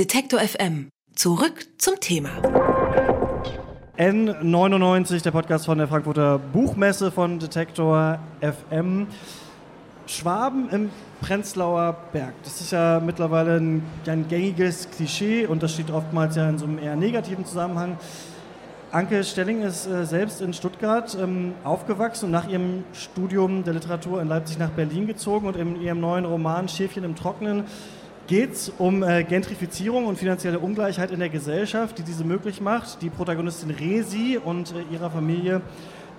Detektor FM. Zurück zum Thema. N99, der Podcast von der Frankfurter Buchmesse von Detektor FM. Schwaben im Prenzlauer Berg. Das ist ja mittlerweile ein, ein, gängiges Klischee und das steht oftmals ja in so einem eher negativen Zusammenhang. Anke Stelling ist äh, selbst in Stuttgart ähm, aufgewachsen und nach ihrem Studium der Literatur in Leipzig nach Berlin gezogen und in ihrem neuen Roman Schäfchen im Trockenen geht es um äh, Gentrifizierung und finanzielle Ungleichheit in der Gesellschaft, die diese möglich macht. Die Protagonistin Resi und äh, ihrer Familie,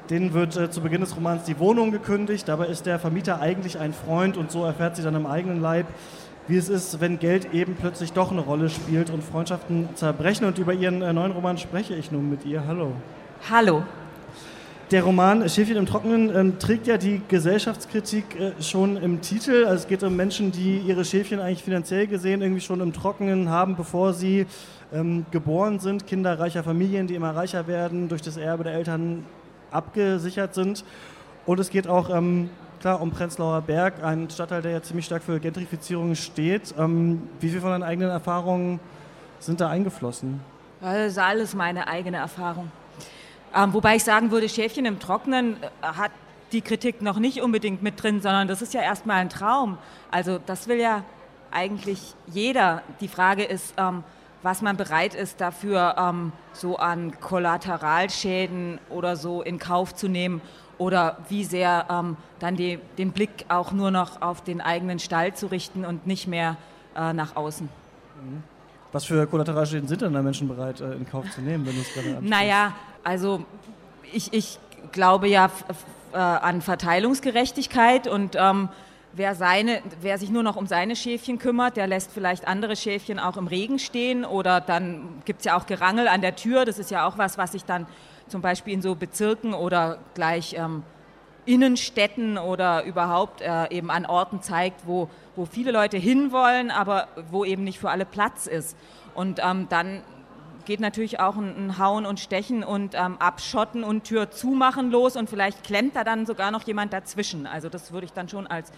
denen wird äh, zu Beginn des Romans die Wohnung gekündigt. Dabei ist der Vermieter eigentlich ein Freund und so erfährt sie dann im eigenen Leib, wie es ist, wenn Geld eben plötzlich doch eine Rolle spielt und Freundschaften zerbrechen. Und über ihren äh, neuen Roman spreche ich nun mit ihr. Hallo. Hallo. Der Roman Schäfchen im Trockenen ähm, trägt ja die Gesellschaftskritik äh, schon im Titel. Also es geht um Menschen, die ihre Schäfchen eigentlich finanziell gesehen irgendwie schon im Trockenen haben, bevor sie ähm, geboren sind. Kinder reicher Familien, die immer reicher werden, durch das Erbe der Eltern abgesichert sind. Und es geht auch ähm, klar um Prenzlauer Berg, ein Stadtteil, der ja ziemlich stark für Gentrifizierung steht. Ähm, wie viel von deinen eigenen Erfahrungen sind da eingeflossen? Das ist alles meine eigene Erfahrung. Ähm, wobei ich sagen würde, Schäfchen im Trocknen äh, hat die Kritik noch nicht unbedingt mit drin, sondern das ist ja erstmal ein Traum. Also das will ja eigentlich jeder. Die Frage ist, ähm, was man bereit ist dafür ähm, so an Kollateralschäden oder so in Kauf zu nehmen oder wie sehr ähm, dann die, den Blick auch nur noch auf den eigenen Stall zu richten und nicht mehr äh, nach außen. Mhm. Was für Kollateralschäden sind denn da Menschen bereit äh, in Kauf zu nehmen, wenn du es gerade ansprichst? Naja, also ich, ich glaube ja äh, an Verteilungsgerechtigkeit und ähm, wer, seine, wer sich nur noch um seine Schäfchen kümmert, der lässt vielleicht andere Schäfchen auch im Regen stehen oder dann gibt es ja auch Gerangel an der Tür. Das ist ja auch was, was sich dann zum Beispiel in so Bezirken oder gleich ähm, Innenstädten oder überhaupt äh, eben an Orten zeigt, wo, wo viele Leute hinwollen, aber wo eben nicht für alle Platz ist. Und ähm, dann geht natürlich auch ein, ein Hauen und Stechen und ähm, Abschotten und Tür zumachen los und vielleicht klemmt da dann sogar noch jemand dazwischen. Also das würde ich dann schon als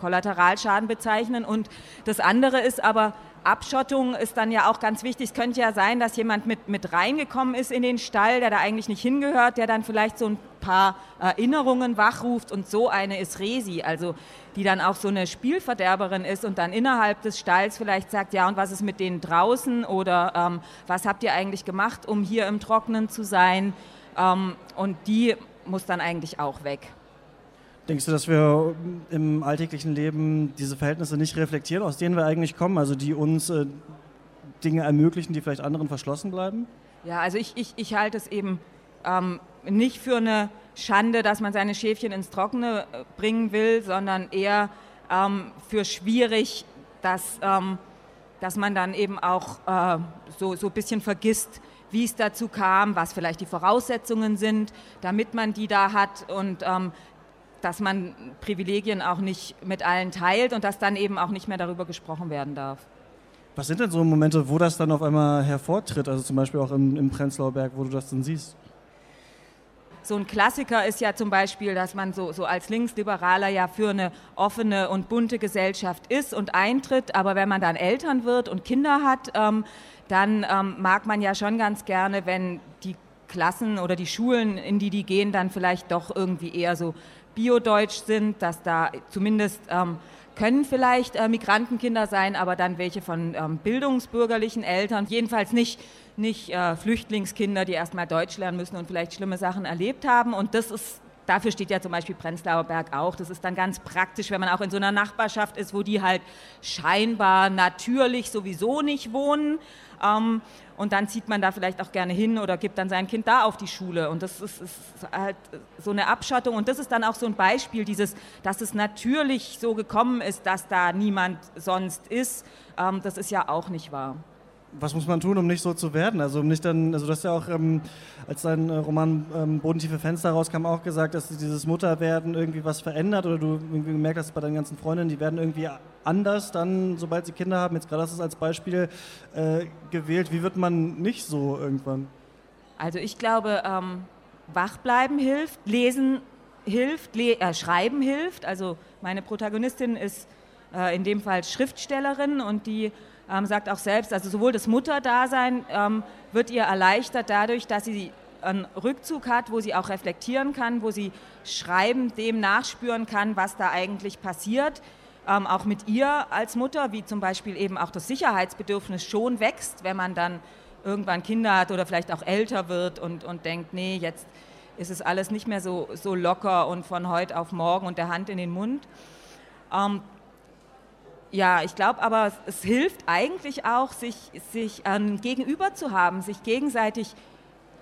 Kollateralschaden bezeichnen. Und das andere ist aber, Abschottung ist dann ja auch ganz wichtig. Es könnte ja sein, dass jemand mit, mit reingekommen ist in den Stall, der da eigentlich nicht hingehört, der dann vielleicht so ein paar Erinnerungen wachruft und so eine ist Resi, also die dann auch so eine Spielverderberin ist und dann innerhalb des Stalls vielleicht sagt, ja und was ist mit denen draußen oder ähm, was habt ihr eigentlich gemacht, um hier im Trockenen zu sein ähm, und die muss dann eigentlich auch weg. Denkst du, dass wir im alltäglichen Leben diese Verhältnisse nicht reflektieren, aus denen wir eigentlich kommen, also die uns äh, Dinge ermöglichen, die vielleicht anderen verschlossen bleiben? Ja, also ich, ich, ich halte es eben ähm, nicht für eine Schande, dass man seine Schäfchen ins Trockene äh, bringen will, sondern eher ähm, für schwierig, dass, ähm, dass man dann eben auch äh, so, so ein bisschen vergisst, wie es dazu kam, was vielleicht die Voraussetzungen sind, damit man die da hat und ähm, dass man Privilegien auch nicht mit allen teilt und dass dann eben auch nicht mehr darüber gesprochen werden darf. Was sind denn so Momente, wo das dann auf einmal hervortritt? Also zum Beispiel auch im, im Prenzlauer Berg, wo du das dann siehst? So ein Klassiker ist ja zum Beispiel, dass man so, so als Linksliberaler ja für eine offene und bunte Gesellschaft ist und eintritt, aber wenn man dann Eltern wird und Kinder hat, ähm, dann ähm, mag man ja schon ganz gerne, wenn die Klassen oder die Schulen, in die die gehen, dann vielleicht doch irgendwie eher so biodeutsch sind, dass da zumindest ähm, können vielleicht äh, Migrantenkinder sein, aber dann welche von ähm, bildungsbürgerlichen Eltern, jedenfalls nicht, nicht äh, Flüchtlingskinder, die erstmal Deutsch lernen müssen und vielleicht schlimme Sachen erlebt haben. Und das ist Dafür steht ja zum Beispiel Prenzlauer Berg auch. Das ist dann ganz praktisch, wenn man auch in so einer Nachbarschaft ist, wo die halt scheinbar natürlich sowieso nicht wohnen. Ähm, und dann zieht man da vielleicht auch gerne hin oder gibt dann sein Kind da auf die Schule. Und das ist, ist, halt so eine Abschottung. Und das ist dann auch so ein Beispiel, dieses, dass es natürlich so gekommen ist, dass da niemand sonst ist. Ähm, das ist ja auch nicht wahr was muss man tun, um nicht so zu werden? Also um nicht dann, also du hast ja auch, ähm, als dein äh, Roman ähm, Bodentiefe Fenster rauskam, auch gesagt, dass dieses Mutterwerden irgendwie was verändert oder du irgendwie gemerkt hast bei deinen ganzen Freundinnen, die werden irgendwie anders dann, sobald sie Kinder haben. Jetzt gerade hast du es als Beispiel äh, gewählt. Wie wird man nicht so irgendwann? Also ich glaube, ähm, wachbleiben hilft, lesen hilft, le äh, schreiben hilft. Also meine Protagonistin ist äh, in dem Fall Schriftstellerin und die ähm, sagt auch selbst, also sowohl das Mutterdasein ähm, wird ihr erleichtert dadurch, dass sie einen Rückzug hat, wo sie auch reflektieren kann, wo sie schreiben, dem nachspüren kann, was da eigentlich passiert. Ähm, auch mit ihr als Mutter, wie zum Beispiel eben auch das Sicherheitsbedürfnis schon wächst, wenn man dann irgendwann Kinder hat oder vielleicht auch älter wird und, und denkt, nee, jetzt ist es alles nicht mehr so, so locker und von heute auf morgen und der Hand in den Mund. Ähm, ja, ich glaube aber, es, hilft eigentlich auch, sich, sich ähm, gegenüber zu haben, sich gegenseitig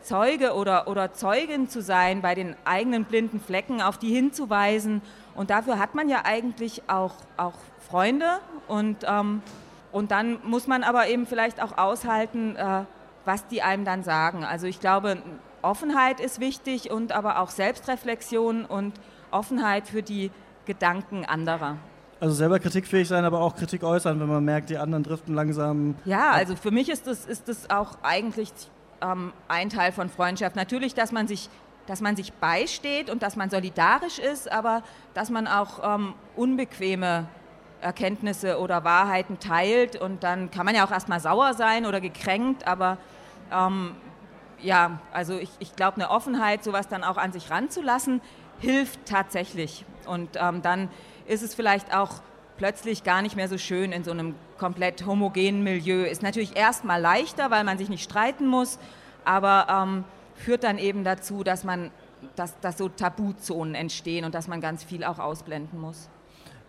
Zeuge oder, oder Zeugin zu sein bei den eigenen blinden Flecken, auf die hinzuweisen. Und dafür hat man ja eigentlich auch, auch Freunde und, ähm, und dann muss man aber eben vielleicht auch aushalten, äh, was die einem dann sagen. Also ich glaube, Offenheit ist wichtig und aber auch Selbstreflexion und Offenheit für die Gedanken anderer. Also selber kritikfähig sein, aber auch Kritik äußern, wenn man merkt, die anderen driften langsam. Ja, also für mich ist das, ist das auch eigentlich ähm, ein Teil von Freundschaft. Natürlich, dass man sich dass man sich beisteht und dass man solidarisch ist, aber dass man auch ähm, unbequeme Erkenntnisse oder Wahrheiten teilt und dann kann man ja auch erstmal sauer sein oder gekränkt, aber ähm, ja, also ich, ich glaube, eine Offenheit, sowas dann auch an sich ranzulassen, hilft tatsächlich. Und ähm, dann ist es vielleicht auch plötzlich gar nicht mehr so schön in so einem komplett homogenen Milieu. Ist natürlich erstmal leichter, weil man sich nicht streiten muss, aber ähm, führt dann eben dazu, dass man dass, dass so Tabuzonen entstehen und dass man ganz viel auch ausblenden muss.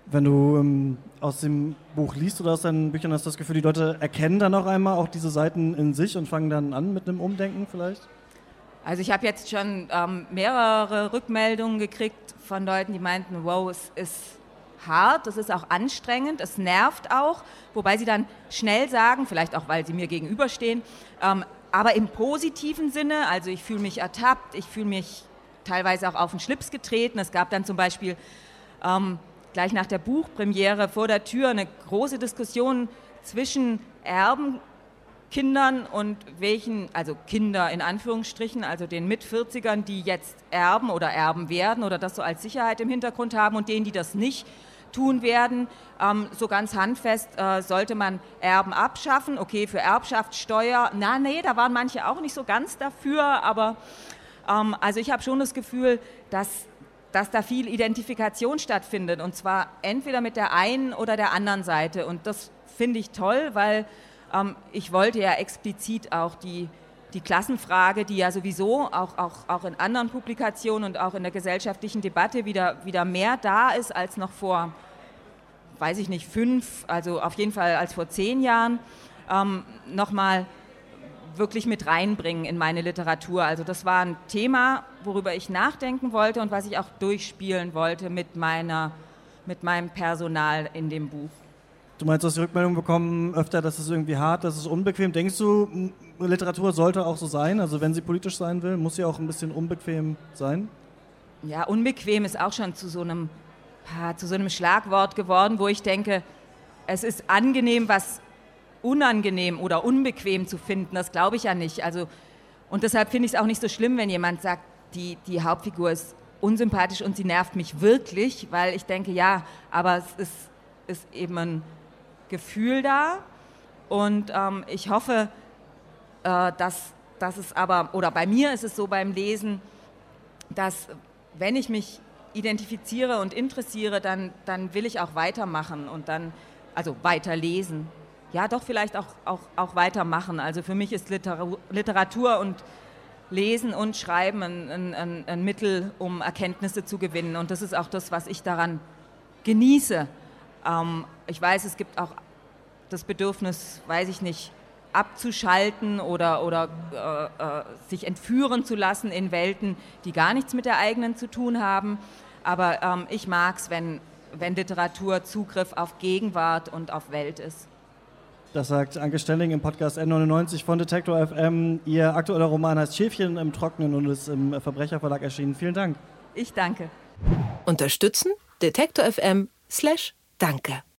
Wenn du ähm, aus dem Buch liest oder aus deinen Büchern, hast du das Gefühl, die Leute erkennen dann auch einmal auch diese Seiten in sich und fangen dann an mit einem Umdenken vielleicht? Also ich habe jetzt schon ähm, mehrere Rückmeldungen gekriegt von Leuten, die meinten, wow, es ist hart, es ist auch anstrengend, es nervt auch, wobei sie dann schnell sagen, vielleicht auch weil sie mir gegenüberstehen, ähm, aber im positiven Sinne, also ich fühle mich ertappt, ich fühle mich teilweise auch auf den Schlips getreten. Es gab dann zum Beispiel ähm, gleich nach der Buchpremiere vor der Tür eine große Diskussion zwischen Erbenkindern und welchen, also Kinder in Anführungsstrichen, also den Mit-40ern, die jetzt erben oder erben werden oder das so als Sicherheit im Hintergrund haben und denen, die das nicht tun werden. Ähm, so ganz handfest äh, sollte man Erben abschaffen. Okay, für Erbschaftssteuer, na nee, da waren manche auch nicht so ganz dafür, aber ähm, also ich habe schon das Gefühl, dass, dass da viel Identifikation stattfindet und zwar entweder mit der einen oder der anderen Seite und das finde ich toll, weil ähm, ich wollte ja explizit auch die die Klassenfrage, die ja sowieso auch, auch, auch in anderen Publikationen und auch in der gesellschaftlichen Debatte wieder, wieder mehr da ist als noch vor, weiß ich nicht, fünf, also auf jeden Fall als vor zehn Jahren, ähm, nochmal wirklich mit reinbringen in meine Literatur. Also das war ein Thema, worüber ich nachdenken wollte und was ich auch durchspielen wollte mit, meiner, mit meinem Personal in dem Buch. Du meinst, du hast die Rückmeldung bekommen öfter, dass es irgendwie hart, dass es unbequem. Denkst du, Literatur sollte auch so sein? Also wenn sie politisch sein will, muss sie auch ein bisschen unbequem sein? Ja, unbequem ist auch schon zu so einem, zu so einem Schlagwort geworden, wo ich denke, es ist angenehm, was unangenehm oder unbequem zu finden. Das glaube ich ja nicht. Also, und deshalb finde ich es auch nicht so schlimm, wenn jemand sagt, die, die Hauptfigur ist unsympathisch und sie nervt mich wirklich, weil ich denke, ja, aber es ist, ist eben ein Gefühl da. Und ähm, ich hoffe, äh, dass, dass es aber, oder bei mir ist es so beim Lesen, dass wenn ich mich identifiziere und interessiere, dann, dann will ich auch weitermachen und dann, also weiterlesen. Ja, doch vielleicht auch, auch, auch weitermachen. Also für mich ist Literatur und Lesen und Schreiben ein, ein, ein Mittel, um Erkenntnisse zu gewinnen. Und das ist auch das, was ich daran genieße. Ähm, ich weiß, es gibt auch das Bedürfnis, weiß ich nicht, abzuschalten oder, oder äh, äh, sich entführen zu lassen in Welten, die gar nichts mit der eigenen zu tun haben. Aber ähm, ich mag es, wenn, wenn Literatur Zugriff auf Gegenwart und auf Welt ist. Das sagt Anke Stelling im Podcast N99 von Detektor FM. Ihr aktueller Roman heißt Schäfchen im Trocknen und ist im Verbrecherverlag erschienen. Vielen Dank. Ich danke. Unterstützen Detektor FM slash Danke.